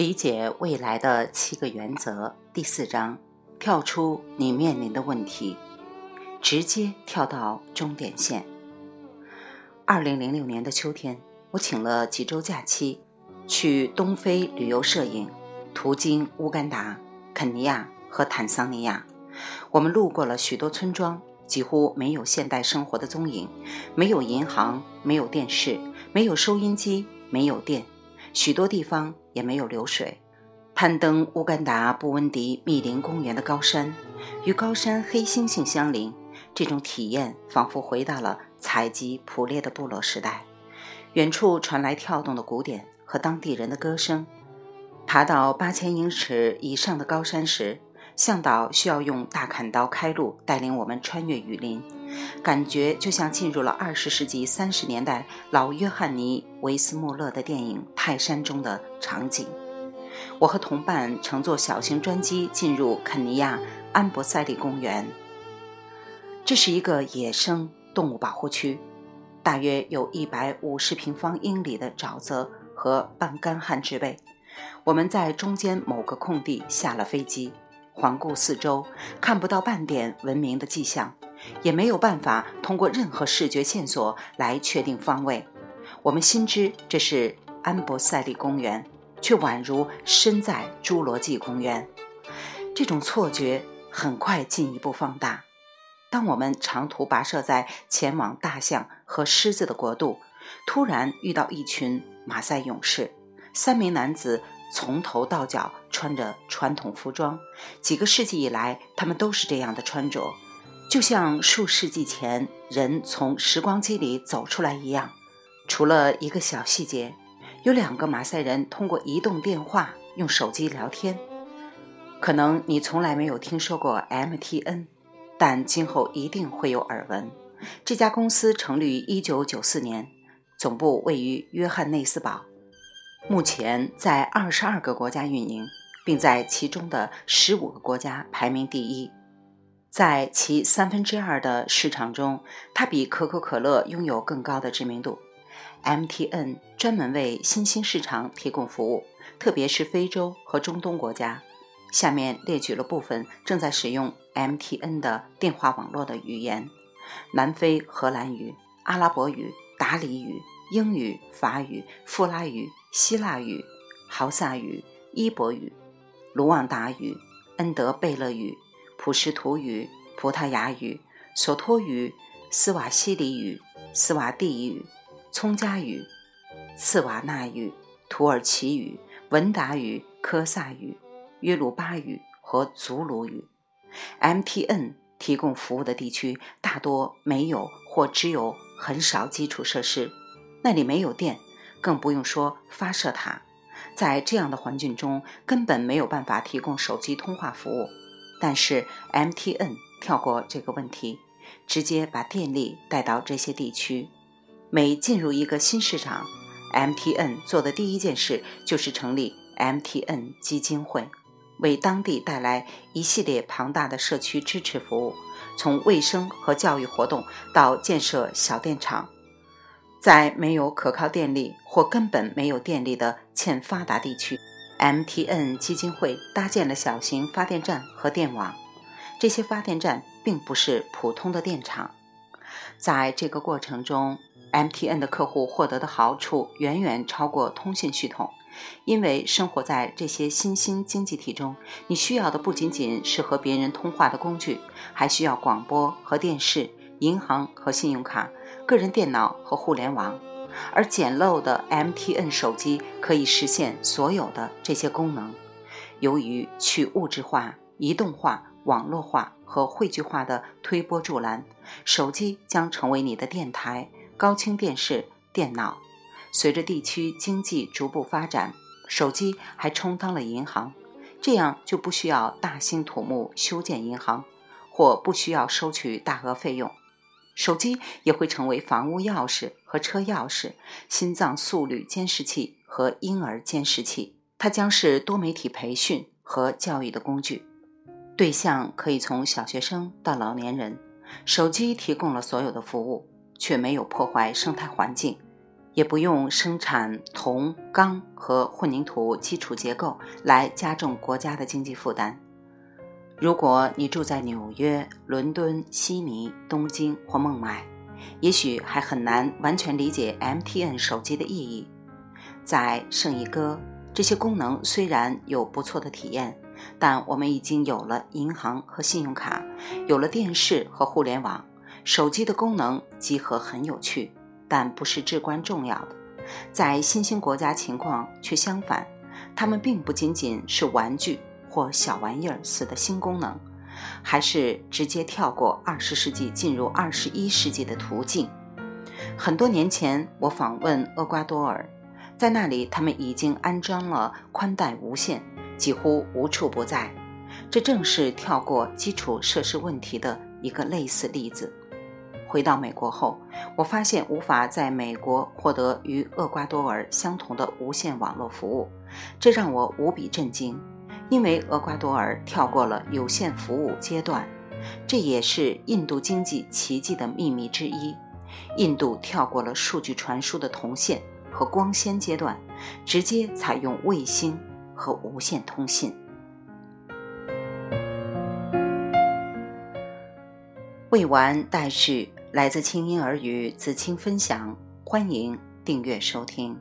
理解未来的七个原则第四章：跳出你面临的问题，直接跳到终点线。二零零六年的秋天，我请了几周假期，去东非旅游摄影，途经乌干达、肯尼亚和坦桑尼亚。我们路过了许多村庄，几乎没有现代生活的踪影，没有银行，没有电视，没有收音机，没有电，许多地方也没有流水。攀登乌干达布温迪密林公园的高山，与高山黑猩猩相邻，这种体验仿佛回到了采集捕猎的部落时代。远处传来跳动的鼓点和当地人的歌声。爬到八千英尺以上的高山时，向导需要用大砍刀开路，带领我们穿越雨林，感觉就像进入了二十世纪三十年代老约翰尼·维斯莫勒的电影《泰山》中的场景。我和同伴乘坐小型专机进入肯尼亚安博塞利公园，这是一个野生动物保护区，大约有一百五十平方英里的沼泽和半干旱植被。我们在中间某个空地下了飞机。环顾四周，看不到半点文明的迹象，也没有办法通过任何视觉线索来确定方位。我们心知这是安博塞利公园，却宛如身在侏罗纪公园。这种错觉很快进一步放大。当我们长途跋涉在前往大象和狮子的国度，突然遇到一群马赛勇士，三名男子。从头到脚穿着传统服装，几个世纪以来，他们都是这样的穿着，就像数世纪前人从时光机里走出来一样。除了一个小细节，有两个马赛人通过移动电话用手机聊天。可能你从来没有听说过 MTN，但今后一定会有耳闻。这家公司成立于1994年，总部位于约翰内斯堡。目前在二十二个国家运营，并在其中的十五个国家排名第一。在其三分之二的市场中，它比可口可乐拥有更高的知名度。MTN 专门为新兴市场提供服务，特别是非洲和中东国家。下面列举了部分正在使用 MTN 的电话网络的语言：南非荷兰语、阿拉伯语、达里语。英语、法语、富拉语、希腊语、豪萨语、伊博语、卢旺达语、恩德贝勒语、普什图语、葡萄牙语、索托语、斯瓦西里语、斯瓦蒂语、葱加语、茨瓦纳语、土耳其语、文达语、科萨语、约鲁巴语和祖鲁语。MTN 提供服务的地区大多没有或只有很少基础设施。那里没有电，更不用说发射塔。在这样的环境中，根本没有办法提供手机通话服务。但是 MTN 跳过这个问题，直接把电力带到这些地区。每进入一个新市场，MTN 做的第一件事就是成立 MTN 基金会，为当地带来一系列庞大的社区支持服务，从卫生和教育活动到建设小电厂。在没有可靠电力或根本没有电力的欠发达地区，MTN 基金会搭建了小型发电站和电网。这些发电站并不是普通的电厂。在这个过程中，MTN 的客户获得的好处远远超过通信系统，因为生活在这些新兴经济体中，你需要的不仅仅是和别人通话的工具，还需要广播和电视。银行和信用卡、个人电脑和互联网，而简陋的 MTN 手机可以实现所有的这些功能。由于去物质化、移动化、网络化和汇聚化的推波助澜，手机将成为你的电台、高清电视、电脑。随着地区经济逐步发展，手机还充当了银行，这样就不需要大兴土木修建银行，或不需要收取大额费用。手机也会成为房屋钥匙和车钥匙、心脏速率监视器和婴儿监视器。它将是多媒体培训和教育的工具，对象可以从小学生到老年人。手机提供了所有的服务，却没有破坏生态环境，也不用生产铜、钢和混凝土基础结构来加重国家的经济负担。如果你住在纽约、伦敦、悉尼、东京或孟买，也许还很难完全理解 MTN 手机的意义。在圣伊戈，这些功能虽然有不错的体验，但我们已经有了银行和信用卡，有了电视和互联网。手机的功能集合很有趣，但不是至关重要的。在新兴国家情况却相反，它们并不仅仅是玩具。或小玩意儿似的新功能，还是直接跳过二十世纪进入二十一世纪的途径。很多年前，我访问厄瓜多尔，在那里他们已经安装了宽带无线，几乎无处不在。这正是跳过基础设施问题的一个类似例子。回到美国后，我发现无法在美国获得与厄瓜多尔相同的无线网络服务，这让我无比震惊。因为厄瓜多尔跳过了有限服务阶段，这也是印度经济奇迹的秘密之一。印度跳过了数据传输的铜线和光纤阶段，直接采用卫星和无线通信。未完待续，来自清音儿语子清分享，欢迎订阅收听。